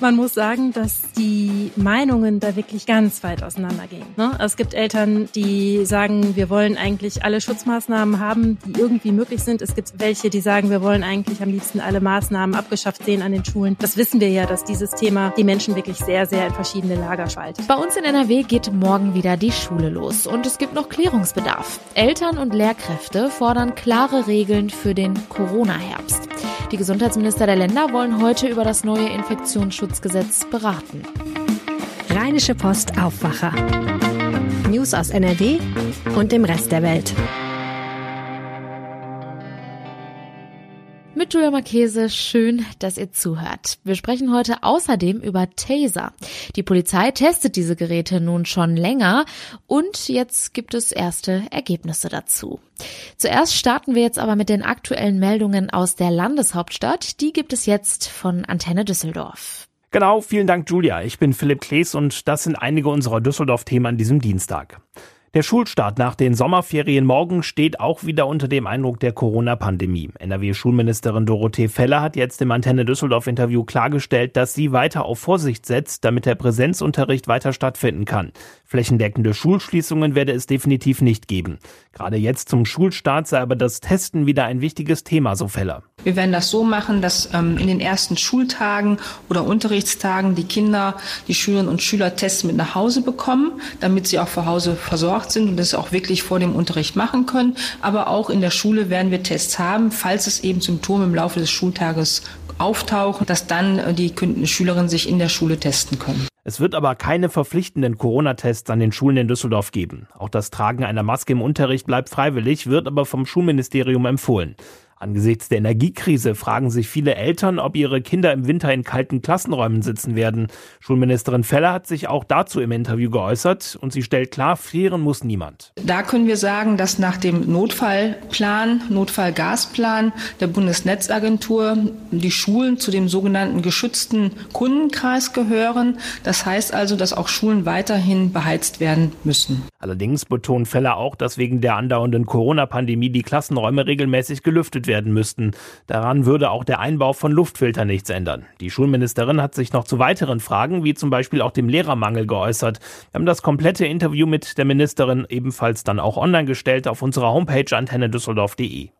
Man muss sagen, dass die Meinungen da wirklich ganz weit auseinandergehen. Ne? Es gibt Eltern, die sagen, wir wollen eigentlich alle Schutzmaßnahmen haben, die irgendwie möglich sind. Es gibt welche, die sagen, wir wollen eigentlich am liebsten alle Maßnahmen abgeschafft sehen an den Schulen. Das wissen wir ja, dass dieses Thema die Menschen wirklich sehr, sehr in verschiedene Lager spaltet. Bei uns in NRW geht morgen wieder die Schule los und es gibt noch Klärungsbedarf. Eltern und Lehrkräfte fordern klare Regeln für den Corona-Herbst. Die Gesundheitsminister der Länder wollen heute über das neue Infektionsschutzgesetz beraten. Rheinische Post Aufwacher. News aus NRW und dem Rest der Welt. Mit Julia Marchese, schön, dass ihr zuhört. Wir sprechen heute außerdem über Taser. Die Polizei testet diese Geräte nun schon länger und jetzt gibt es erste Ergebnisse dazu. Zuerst starten wir jetzt aber mit den aktuellen Meldungen aus der Landeshauptstadt. Die gibt es jetzt von Antenne Düsseldorf. Genau, vielen Dank, Julia. Ich bin Philipp Klees und das sind einige unserer Düsseldorf-Themen an diesem Dienstag. Der Schulstart nach den Sommerferien morgen steht auch wieder unter dem Eindruck der Corona-Pandemie. NRW-Schulministerin Dorothee Feller hat jetzt im Antenne Düsseldorf-Interview klargestellt, dass sie weiter auf Vorsicht setzt, damit der Präsenzunterricht weiter stattfinden kann. Flächendeckende Schulschließungen werde es definitiv nicht geben. Gerade jetzt zum Schulstart sei aber das Testen wieder ein wichtiges Thema, so Feller. Wir werden das so machen, dass ähm, in den ersten Schultagen oder Unterrichtstagen die Kinder, die Schülerinnen und Schüler Tests mit nach Hause bekommen, damit sie auch zu Hause versorgt sind und das auch wirklich vor dem Unterricht machen können. Aber auch in der Schule werden wir Tests haben, falls es eben Symptome im Laufe des Schultages auftauchen, dass dann äh, die Schülerinnen sich in der Schule testen können. Es wird aber keine verpflichtenden Corona-Tests an den Schulen in Düsseldorf geben. Auch das Tragen einer Maske im Unterricht bleibt freiwillig, wird aber vom Schulministerium empfohlen. Angesichts der Energiekrise fragen sich viele Eltern, ob ihre Kinder im Winter in kalten Klassenräumen sitzen werden. Schulministerin Feller hat sich auch dazu im Interview geäußert und sie stellt klar, frieren muss niemand. Da können wir sagen, dass nach dem Notfallplan, Notfallgasplan der Bundesnetzagentur die Schulen zu dem sogenannten geschützten Kundenkreis gehören. Das heißt also, dass auch Schulen weiterhin beheizt werden müssen. Allerdings betont Feller auch, dass wegen der andauernden Corona-Pandemie die Klassenräume regelmäßig gelüftet werden müssten. Daran würde auch der Einbau von Luftfiltern nichts ändern. Die Schulministerin hat sich noch zu weiteren Fragen, wie zum Beispiel auch dem Lehrermangel, geäußert. Wir haben das komplette Interview mit der Ministerin ebenfalls dann auch online gestellt auf unserer Homepage antennedüsseldorf.de.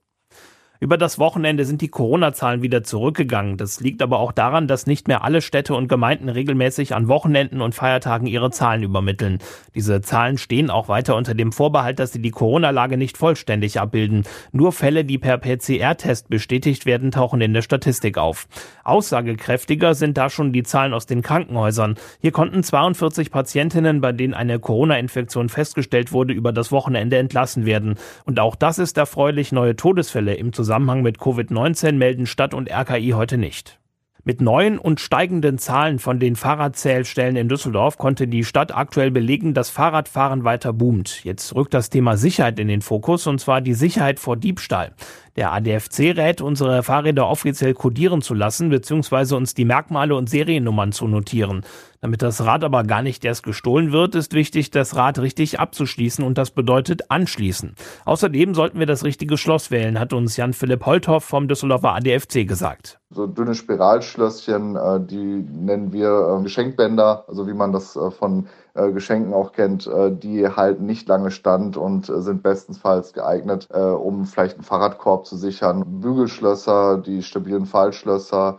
Über das Wochenende sind die Corona-Zahlen wieder zurückgegangen. Das liegt aber auch daran, dass nicht mehr alle Städte und Gemeinden regelmäßig an Wochenenden und Feiertagen ihre Zahlen übermitteln. Diese Zahlen stehen auch weiter unter dem Vorbehalt, dass sie die Corona-Lage nicht vollständig abbilden. Nur Fälle, die per PCR-Test bestätigt werden, tauchen in der Statistik auf. Aussagekräftiger sind da schon die Zahlen aus den Krankenhäusern. Hier konnten 42 Patientinnen, bei denen eine Corona-Infektion festgestellt wurde, über das Wochenende entlassen werden. Und auch das ist erfreulich. Neue Todesfälle im Zusammenhang Zusammenhang mit Covid-19 melden Stadt und RKI heute nicht. Mit neuen und steigenden Zahlen von den Fahrradzählstellen in Düsseldorf konnte die Stadt aktuell belegen, dass Fahrradfahren weiter boomt. Jetzt rückt das Thema Sicherheit in den Fokus und zwar die Sicherheit vor Diebstahl. Der ADFC rät, unsere Fahrräder offiziell kodieren zu lassen bzw. uns die Merkmale und Seriennummern zu notieren. Damit das Rad aber gar nicht erst gestohlen wird, ist wichtig, das Rad richtig abzuschließen und das bedeutet anschließen. Außerdem sollten wir das richtige Schloss wählen, hat uns Jan-Philipp Holthoff vom Düsseldorfer ADFC gesagt. So dünne Spiralschlösschen, äh, die nennen wir äh, Geschenkbänder, also wie man das äh, von Geschenken auch kennt, die halten nicht lange stand und sind bestensfalls geeignet, um vielleicht einen Fahrradkorb zu sichern. Bügelschlösser, die stabilen Fallschlösser,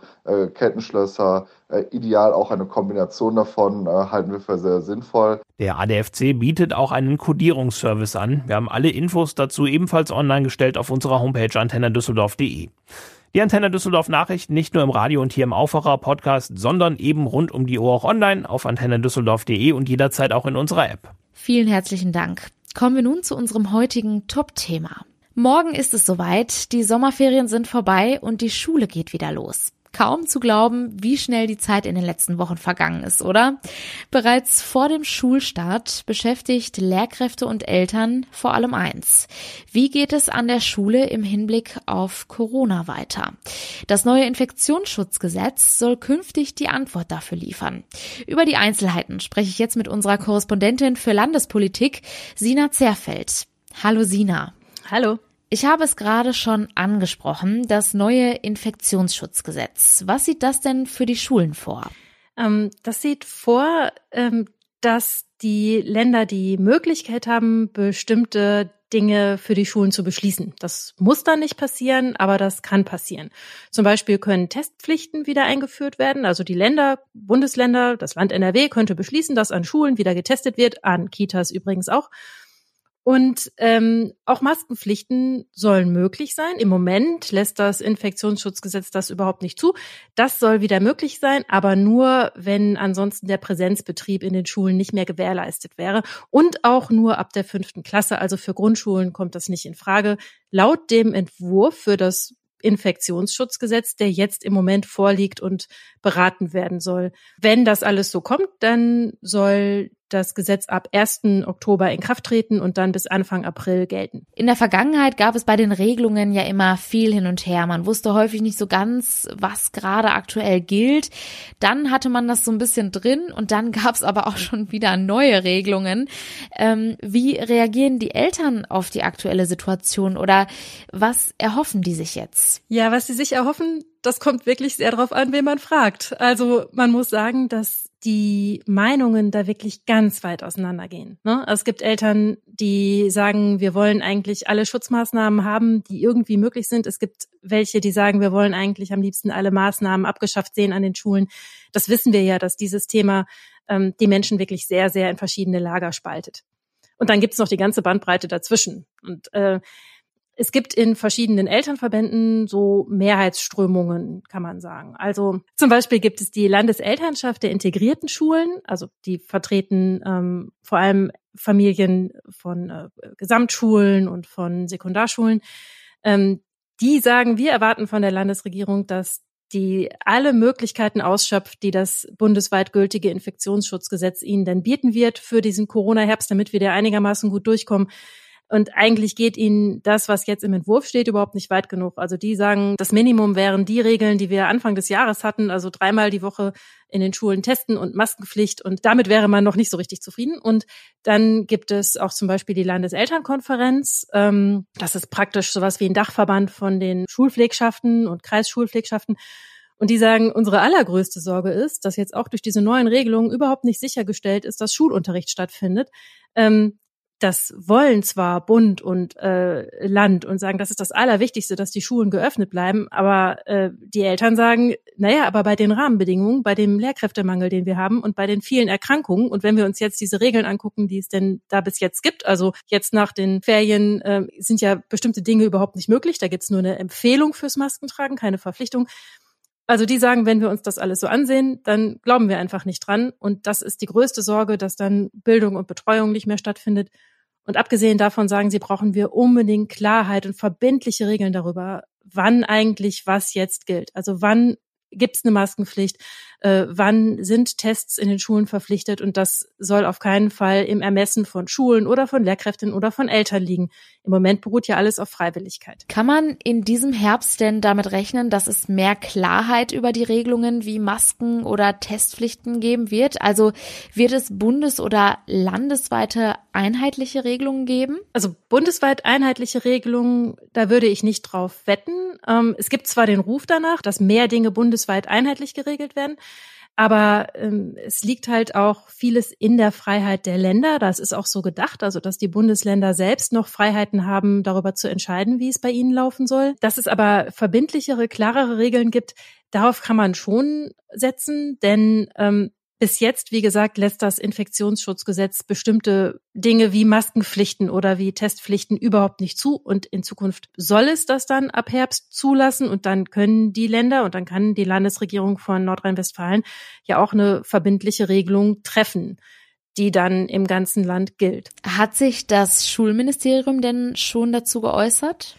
Kettenschlösser, ideal auch eine Kombination davon halten wir für sehr sinnvoll. Der ADFC bietet auch einen Codierungsservice an. Wir haben alle Infos dazu ebenfalls online gestellt auf unserer Homepage antennadüsseldorf.de. Die Antenne Düsseldorf Nachrichten nicht nur im Radio und hier im Aufwacher Podcast, sondern eben rund um die Uhr auch online auf antennedüsseldorf.de und jederzeit auch in unserer App. Vielen herzlichen Dank. Kommen wir nun zu unserem heutigen Top-Thema. Morgen ist es soweit, die Sommerferien sind vorbei und die Schule geht wieder los. Kaum zu glauben, wie schnell die Zeit in den letzten Wochen vergangen ist, oder? Bereits vor dem Schulstart beschäftigt Lehrkräfte und Eltern vor allem eins. Wie geht es an der Schule im Hinblick auf Corona weiter? Das neue Infektionsschutzgesetz soll künftig die Antwort dafür liefern. Über die Einzelheiten spreche ich jetzt mit unserer Korrespondentin für Landespolitik, Sina Zerfeld. Hallo Sina. Hallo. Ich habe es gerade schon angesprochen, das neue Infektionsschutzgesetz. Was sieht das denn für die Schulen vor? Ähm, das sieht vor, ähm, dass die Länder die Möglichkeit haben, bestimmte Dinge für die Schulen zu beschließen. Das muss dann nicht passieren, aber das kann passieren. Zum Beispiel können Testpflichten wieder eingeführt werden. Also die Länder, Bundesländer, das Land NRW könnte beschließen, dass an Schulen wieder getestet wird, an Kitas übrigens auch. Und ähm, auch Maskenpflichten sollen möglich sein. Im Moment lässt das Infektionsschutzgesetz das überhaupt nicht zu. Das soll wieder möglich sein, aber nur, wenn ansonsten der Präsenzbetrieb in den Schulen nicht mehr gewährleistet wäre. Und auch nur ab der fünften Klasse. Also für Grundschulen kommt das nicht in Frage. Laut dem Entwurf für das Infektionsschutzgesetz, der jetzt im Moment vorliegt und beraten werden soll. Wenn das alles so kommt, dann soll das Gesetz ab 1. Oktober in Kraft treten und dann bis Anfang April gelten. In der Vergangenheit gab es bei den Regelungen ja immer viel hin und her. Man wusste häufig nicht so ganz, was gerade aktuell gilt. Dann hatte man das so ein bisschen drin und dann gab es aber auch schon wieder neue Regelungen. Ähm, wie reagieren die Eltern auf die aktuelle Situation oder was erhoffen die sich jetzt? Ja, was sie sich erhoffen, das kommt wirklich sehr darauf an, wen man fragt. Also man muss sagen, dass die Meinungen da wirklich ganz weit auseinandergehen. Ne? Es gibt Eltern, die sagen, wir wollen eigentlich alle Schutzmaßnahmen haben, die irgendwie möglich sind. Es gibt welche, die sagen, wir wollen eigentlich am liebsten alle Maßnahmen abgeschafft sehen an den Schulen. Das wissen wir ja, dass dieses Thema ähm, die Menschen wirklich sehr, sehr in verschiedene Lager spaltet. Und dann gibt es noch die ganze Bandbreite dazwischen. Und äh, es gibt in verschiedenen Elternverbänden so Mehrheitsströmungen, kann man sagen. Also zum Beispiel gibt es die Landeselternschaft der integrierten Schulen, also die vertreten ähm, vor allem Familien von äh, Gesamtschulen und von Sekundarschulen. Ähm, die sagen, wir erwarten von der Landesregierung, dass die alle Möglichkeiten ausschöpft, die das bundesweit gültige Infektionsschutzgesetz ihnen dann bieten wird für diesen Corona-Herbst, damit wir da einigermaßen gut durchkommen. Und eigentlich geht ihnen das, was jetzt im Entwurf steht, überhaupt nicht weit genug. Also die sagen, das Minimum wären die Regeln, die wir Anfang des Jahres hatten, also dreimal die Woche in den Schulen testen und Maskenpflicht. Und damit wäre man noch nicht so richtig zufrieden. Und dann gibt es auch zum Beispiel die Landeselternkonferenz. Ähm, das ist praktisch sowas wie ein Dachverband von den Schulpflegschaften und Kreisschulpflegschaften. Und die sagen, unsere allergrößte Sorge ist, dass jetzt auch durch diese neuen Regelungen überhaupt nicht sichergestellt ist, dass Schulunterricht stattfindet. Ähm, das wollen zwar Bund und äh, Land und sagen, das ist das Allerwichtigste, dass die Schulen geöffnet bleiben, aber äh, die Eltern sagen, naja, aber bei den Rahmenbedingungen, bei dem Lehrkräftemangel, den wir haben und bei den vielen Erkrankungen und wenn wir uns jetzt diese Regeln angucken, die es denn da bis jetzt gibt, also jetzt nach den Ferien äh, sind ja bestimmte Dinge überhaupt nicht möglich, da gibt's nur eine Empfehlung fürs Maskentragen, keine Verpflichtung. Also die sagen, wenn wir uns das alles so ansehen, dann glauben wir einfach nicht dran. Und das ist die größte Sorge, dass dann Bildung und Betreuung nicht mehr stattfindet und abgesehen davon sagen sie, brauchen wir unbedingt Klarheit und verbindliche Regeln darüber, wann eigentlich was jetzt gilt. Also wann gibt es eine Maskenpflicht? Äh, wann sind Tests in den Schulen verpflichtet? Und das soll auf keinen Fall im Ermessen von Schulen oder von Lehrkräften oder von Eltern liegen. Im Moment beruht ja alles auf Freiwilligkeit. Kann man in diesem Herbst denn damit rechnen, dass es mehr Klarheit über die Regelungen wie Masken oder Testpflichten geben wird? Also wird es bundes- oder landesweite einheitliche Regelungen geben? Also bundesweit einheitliche Regelungen, da würde ich nicht drauf wetten. Ähm, es gibt zwar den Ruf danach, dass mehr Dinge bundesweit einheitlich geregelt werden. Aber ähm, es liegt halt auch vieles in der Freiheit der Länder. Das ist auch so gedacht, also dass die Bundesländer selbst noch Freiheiten haben, darüber zu entscheiden, wie es bei ihnen laufen soll. Dass es aber verbindlichere, klarere Regeln gibt, darauf kann man schon setzen, denn ähm, bis jetzt, wie gesagt, lässt das Infektionsschutzgesetz bestimmte Dinge wie Maskenpflichten oder wie Testpflichten überhaupt nicht zu. Und in Zukunft soll es das dann ab Herbst zulassen. Und dann können die Länder und dann kann die Landesregierung von Nordrhein-Westfalen ja auch eine verbindliche Regelung treffen die dann im ganzen Land gilt. Hat sich das Schulministerium denn schon dazu geäußert?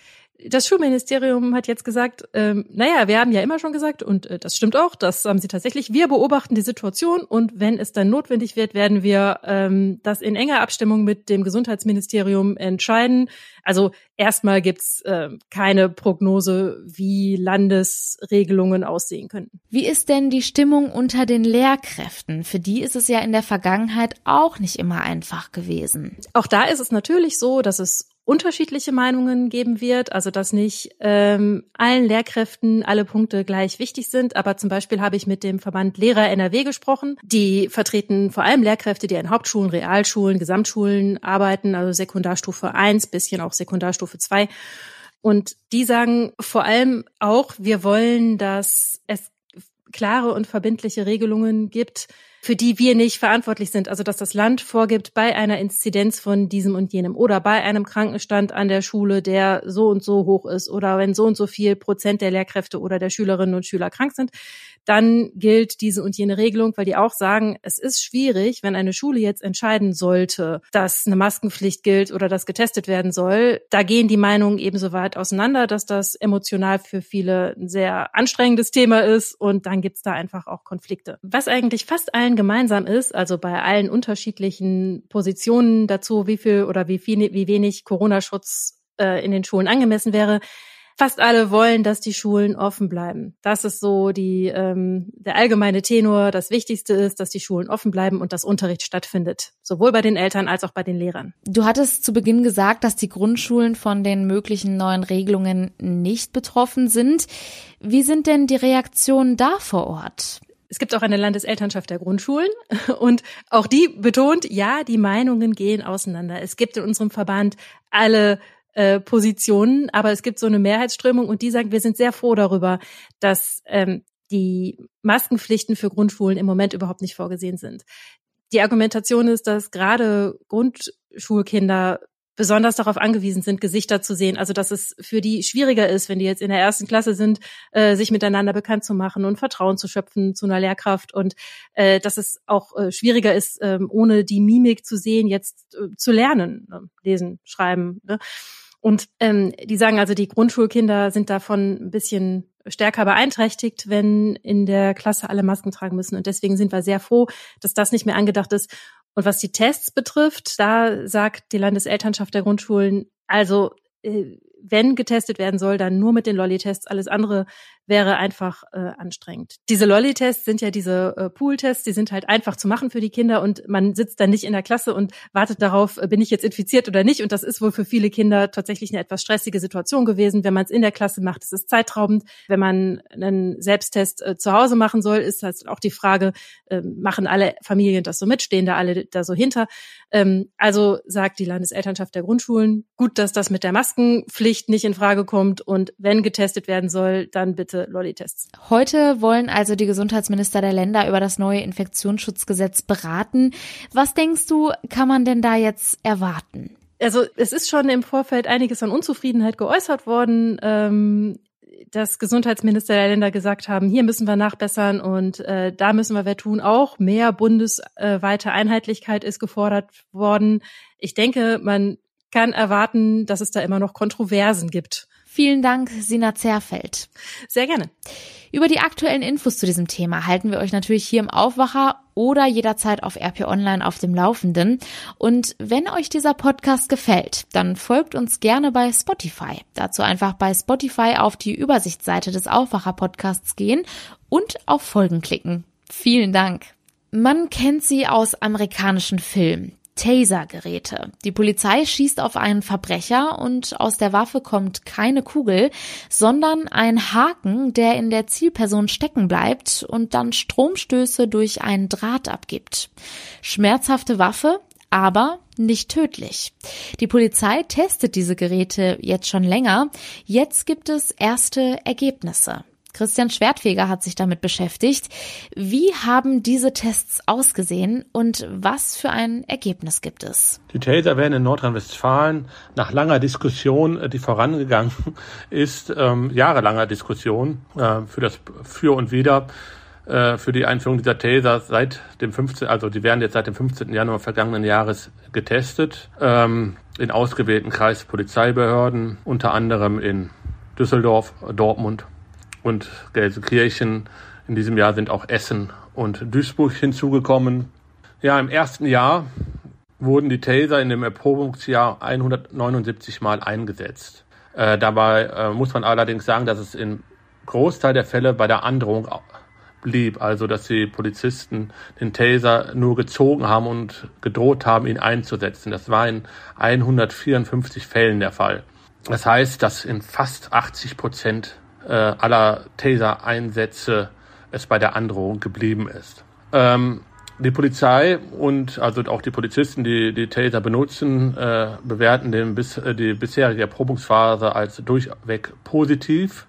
Das Schulministerium hat jetzt gesagt, ähm, naja, wir haben ja immer schon gesagt, und äh, das stimmt auch, das haben sie tatsächlich, wir beobachten die Situation und wenn es dann notwendig wird, werden wir ähm, das in enger Abstimmung mit dem Gesundheitsministerium entscheiden. Also erstmal gibt's äh, keine Prognose, wie Landesregelungen aussehen könnten. Wie ist denn die Stimmung unter den Lehrkräften? Für die ist es ja in der Vergangenheit auch nicht immer einfach gewesen. Auch da ist es natürlich so, dass es unterschiedliche Meinungen geben wird, also dass nicht ähm, allen Lehrkräften alle Punkte gleich wichtig sind. Aber zum Beispiel habe ich mit dem Verband Lehrer NRW gesprochen. Die vertreten vor allem Lehrkräfte, die in Hauptschulen, Realschulen, Gesamtschulen arbeiten, also Sekundarstufe 1, bisschen auch Sekundarstufe 2. Und die sagen vor allem auch, wir wollen, dass es klare und verbindliche Regelungen gibt, für die wir nicht verantwortlich sind. Also dass das Land vorgibt, bei einer Inzidenz von diesem und jenem oder bei einem Krankenstand an der Schule, der so und so hoch ist oder wenn so und so viel Prozent der Lehrkräfte oder der Schülerinnen und Schüler krank sind, dann gilt diese und jene Regelung, weil die auch sagen, es ist schwierig, wenn eine Schule jetzt entscheiden sollte, dass eine Maskenpflicht gilt oder dass getestet werden soll. Da gehen die Meinungen ebenso weit auseinander, dass das emotional für viele ein sehr anstrengendes Thema ist und dann gibt's da einfach auch Konflikte. Was eigentlich fast allen gemeinsam ist, also bei allen unterschiedlichen Positionen dazu, wie viel oder wie viel, wie wenig Corona-Schutz äh, in den Schulen angemessen wäre, fast alle wollen, dass die Schulen offen bleiben. Das ist so die ähm, der allgemeine Tenor. Das Wichtigste ist, dass die Schulen offen bleiben und dass Unterricht stattfindet, sowohl bei den Eltern als auch bei den Lehrern. Du hattest zu Beginn gesagt, dass die Grundschulen von den möglichen neuen Regelungen nicht betroffen sind. Wie sind denn die Reaktionen da vor Ort? Es gibt auch eine Landeselternschaft der Grundschulen und auch die betont, ja, die Meinungen gehen auseinander. Es gibt in unserem Verband alle äh, Positionen, aber es gibt so eine Mehrheitsströmung und die sagen, wir sind sehr froh darüber, dass ähm, die Maskenpflichten für Grundschulen im Moment überhaupt nicht vorgesehen sind. Die Argumentation ist, dass gerade Grundschulkinder besonders darauf angewiesen sind, Gesichter zu sehen. Also dass es für die schwieriger ist, wenn die jetzt in der ersten Klasse sind, äh, sich miteinander bekannt zu machen und Vertrauen zu schöpfen zu einer Lehrkraft und äh, dass es auch äh, schwieriger ist, äh, ohne die Mimik zu sehen, jetzt äh, zu lernen, ne? lesen, schreiben. Ne? Und ähm, die sagen also, die Grundschulkinder sind davon ein bisschen stärker beeinträchtigt, wenn in der Klasse alle Masken tragen müssen. Und deswegen sind wir sehr froh, dass das nicht mehr angedacht ist. Und was die Tests betrifft, da sagt die Landeselternschaft der Grundschulen, also äh, wenn getestet werden soll, dann nur mit den Lolli-Tests. Alles andere wäre einfach äh, anstrengend. Diese Lolli-Tests sind ja diese äh, Pool-Tests, die sind halt einfach zu machen für die Kinder und man sitzt dann nicht in der Klasse und wartet darauf, äh, bin ich jetzt infiziert oder nicht. Und das ist wohl für viele Kinder tatsächlich eine etwas stressige Situation gewesen. Wenn man es in der Klasse macht, ist es zeitraubend. Wenn man einen Selbsttest äh, zu Hause machen soll, ist halt auch die Frage, äh, machen alle Familien das so mit, stehen da alle da so hinter. Ähm, also sagt die Landeselternschaft der Grundschulen, gut, dass das mit der Maskenpflicht nicht in Frage kommt und wenn getestet werden soll, dann bitte Lolli-Tests. Heute wollen also die Gesundheitsminister der Länder über das neue Infektionsschutzgesetz beraten. Was denkst du, kann man denn da jetzt erwarten? Also es ist schon im Vorfeld einiges an Unzufriedenheit geäußert worden. Ähm, dass Gesundheitsminister der Länder gesagt haben, hier müssen wir nachbessern und äh, da müssen wir wer tun. Auch mehr bundesweite Einheitlichkeit ist gefordert worden. Ich denke, man kann erwarten, dass es da immer noch Kontroversen gibt. Vielen Dank, Sina Zerfeld. Sehr gerne. Über die aktuellen Infos zu diesem Thema halten wir euch natürlich hier im Aufwacher oder jederzeit auf RP Online auf dem Laufenden. Und wenn euch dieser Podcast gefällt, dann folgt uns gerne bei Spotify. Dazu einfach bei Spotify auf die Übersichtsseite des Aufwacher Podcasts gehen und auf Folgen klicken. Vielen Dank. Man kennt sie aus amerikanischen Filmen. Taser-Geräte. Die Polizei schießt auf einen Verbrecher und aus der Waffe kommt keine Kugel, sondern ein Haken, der in der Zielperson stecken bleibt und dann Stromstöße durch einen Draht abgibt. Schmerzhafte Waffe, aber nicht tödlich. Die Polizei testet diese Geräte jetzt schon länger. Jetzt gibt es erste Ergebnisse. Christian Schwertfeger hat sich damit beschäftigt. Wie haben diese Tests ausgesehen und was für ein Ergebnis gibt es? Die Taser werden in Nordrhein-Westfalen nach langer Diskussion, äh, die vorangegangen ist, ähm, jahrelanger Diskussion äh, für das Für und Wider äh, für die Einführung dieser Taser seit dem 15, also die werden jetzt seit dem 15. Januar vergangenen Jahres getestet ähm, in ausgewählten Kreispolizeibehörden, unter anderem in Düsseldorf, Dortmund und Gelsenkirchen. In diesem Jahr sind auch Essen und Duisburg hinzugekommen. Ja, im ersten Jahr wurden die Taser in dem Erprobungsjahr 179 Mal eingesetzt. Äh, dabei äh, muss man allerdings sagen, dass es im Großteil der Fälle bei der Androhung blieb, also dass die Polizisten den Taser nur gezogen haben und gedroht haben, ihn einzusetzen. Das war in 154 Fällen der Fall. Das heißt, dass in fast 80 Prozent äh, aller Taser-Einsätze es bei der Androhung geblieben ist. Ähm, die Polizei und also auch die Polizisten, die die Taser benutzen, äh, bewerten den bis, äh, die bisherige Erprobungsphase als durchweg positiv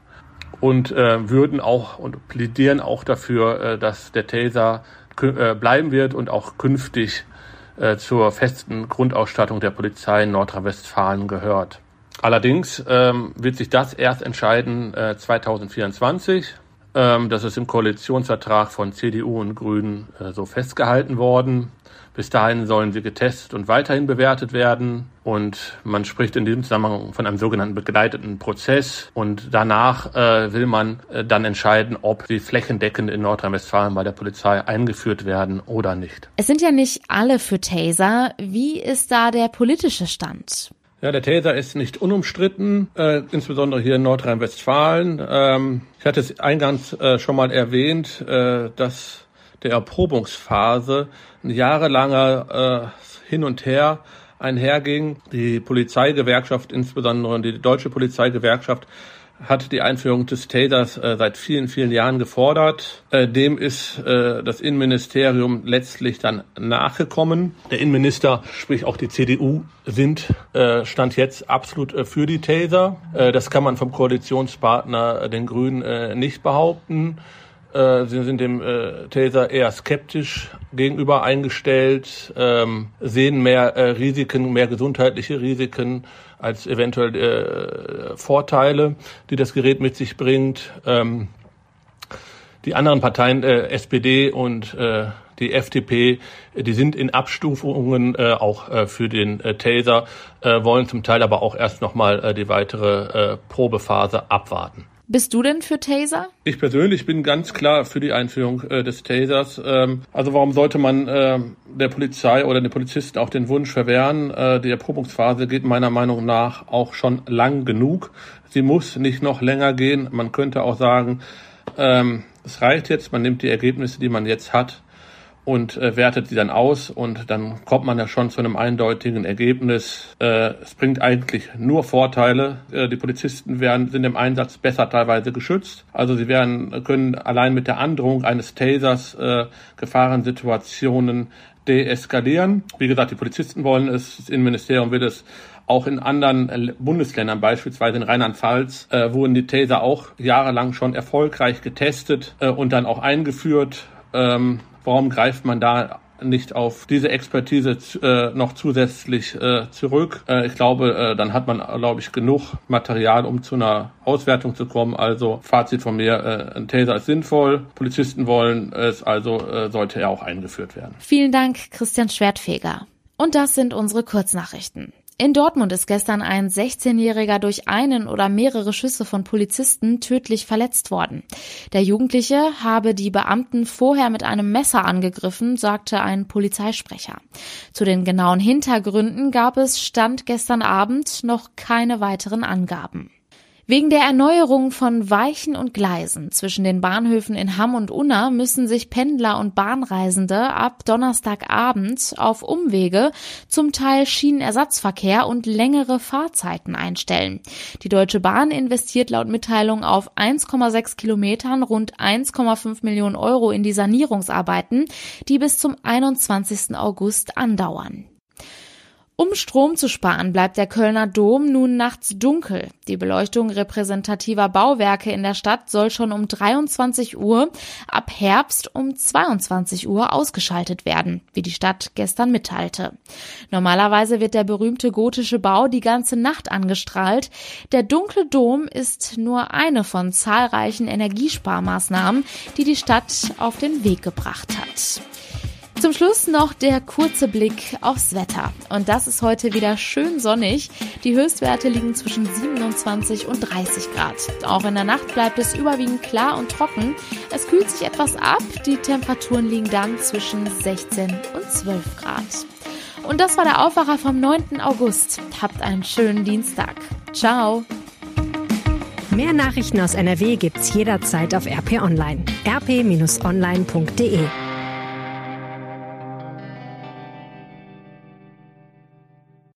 und äh, würden auch und plädieren auch dafür, äh, dass der Taser äh, bleiben wird und auch künftig äh, zur festen Grundausstattung der Polizei in Nordrhein-Westfalen gehört. Allerdings ähm, wird sich das erst entscheiden äh, 2024. Ähm, das ist im Koalitionsvertrag von CDU und Grünen äh, so festgehalten worden. Bis dahin sollen sie getestet und weiterhin bewertet werden. Und man spricht in diesem Zusammenhang von einem sogenannten begleiteten Prozess. Und danach äh, will man äh, dann entscheiden, ob sie flächendeckend in Nordrhein-Westfalen bei der Polizei eingeführt werden oder nicht. Es sind ja nicht alle für Taser. Wie ist da der politische Stand? Ja, der Taser ist nicht unumstritten, äh, insbesondere hier in Nordrhein-Westfalen. Ähm, ich hatte es eingangs äh, schon mal erwähnt, äh, dass der Erprobungsphase ein jahrelanger äh, Hin und Her einherging. Die Polizeigewerkschaft, insbesondere die deutsche Polizeigewerkschaft, hat die Einführung des Tasers äh, seit vielen, vielen Jahren gefordert. Äh, dem ist äh, das Innenministerium letztlich dann nachgekommen. Der Innenminister, sprich auch die CDU, sind äh, stand jetzt absolut äh, für die Taser. Äh, das kann man vom Koalitionspartner den Grünen nicht behaupten. Äh, sie sind dem äh, Taser eher skeptisch gegenüber eingestellt, ähm, sehen mehr äh, Risiken, mehr gesundheitliche Risiken als eventuell äh, Vorteile, die das Gerät mit sich bringt. Ähm, die anderen Parteien, äh, SPD und äh, die FDP, die sind in Abstufungen äh, auch äh, für den äh, Taser, äh, wollen zum Teil aber auch erst nochmal äh, die weitere äh, Probephase abwarten. Bist du denn für Taser? Ich persönlich bin ganz klar für die Einführung äh, des Tasers. Ähm, also warum sollte man äh, der Polizei oder den Polizisten auch den Wunsch verwehren? Äh, die Erprobungsphase geht meiner Meinung nach auch schon lang genug. Sie muss nicht noch länger gehen. Man könnte auch sagen, ähm, es reicht jetzt, man nimmt die Ergebnisse, die man jetzt hat und äh, wertet sie dann aus und dann kommt man ja schon zu einem eindeutigen Ergebnis. Äh, es bringt eigentlich nur Vorteile. Äh, die Polizisten werden sind im Einsatz besser teilweise geschützt. Also sie werden können allein mit der Androhung eines Tasers äh, Gefahrensituationen deeskalieren. Wie gesagt, die Polizisten wollen es, das Innenministerium will es. Auch in anderen Bundesländern, beispielsweise in Rheinland-Pfalz, äh, wurden die Taser auch jahrelang schon erfolgreich getestet äh, und dann auch eingeführt. Ähm, Warum greift man da nicht auf diese Expertise äh, noch zusätzlich äh, zurück. Äh, ich glaube, äh, dann hat man, glaube ich, genug Material, um zu einer Auswertung zu kommen. Also Fazit von mir, äh, ein Taser ist sinnvoll, Polizisten wollen es, also äh, sollte er auch eingeführt werden. Vielen Dank, Christian Schwertfeger. Und das sind unsere Kurznachrichten. In Dortmund ist gestern ein 16-Jähriger durch einen oder mehrere Schüsse von Polizisten tödlich verletzt worden. Der Jugendliche habe die Beamten vorher mit einem Messer angegriffen, sagte ein Polizeisprecher. Zu den genauen Hintergründen gab es Stand gestern Abend noch keine weiteren Angaben. Wegen der Erneuerung von Weichen und Gleisen zwischen den Bahnhöfen in Hamm und Unna müssen sich Pendler und Bahnreisende ab Donnerstagabend auf Umwege, zum Teil Schienenersatzverkehr und längere Fahrzeiten einstellen. Die Deutsche Bahn investiert laut Mitteilung auf 1,6 Kilometern rund 1,5 Millionen Euro in die Sanierungsarbeiten, die bis zum 21. August andauern. Um Strom zu sparen, bleibt der Kölner Dom nun nachts dunkel. Die Beleuchtung repräsentativer Bauwerke in der Stadt soll schon um 23 Uhr, ab Herbst um 22 Uhr ausgeschaltet werden, wie die Stadt gestern mitteilte. Normalerweise wird der berühmte gotische Bau die ganze Nacht angestrahlt. Der dunkle Dom ist nur eine von zahlreichen Energiesparmaßnahmen, die die Stadt auf den Weg gebracht hat. Zum Schluss noch der kurze Blick aufs Wetter. Und das ist heute wieder schön sonnig. Die Höchstwerte liegen zwischen 27 und 30 Grad. Auch in der Nacht bleibt es überwiegend klar und trocken. Es kühlt sich etwas ab. Die Temperaturen liegen dann zwischen 16 und 12 Grad. Und das war der Aufwacher vom 9. August. Habt einen schönen Dienstag. Ciao. Mehr Nachrichten aus NRW gibt's jederzeit auf RP Online. rp-online.de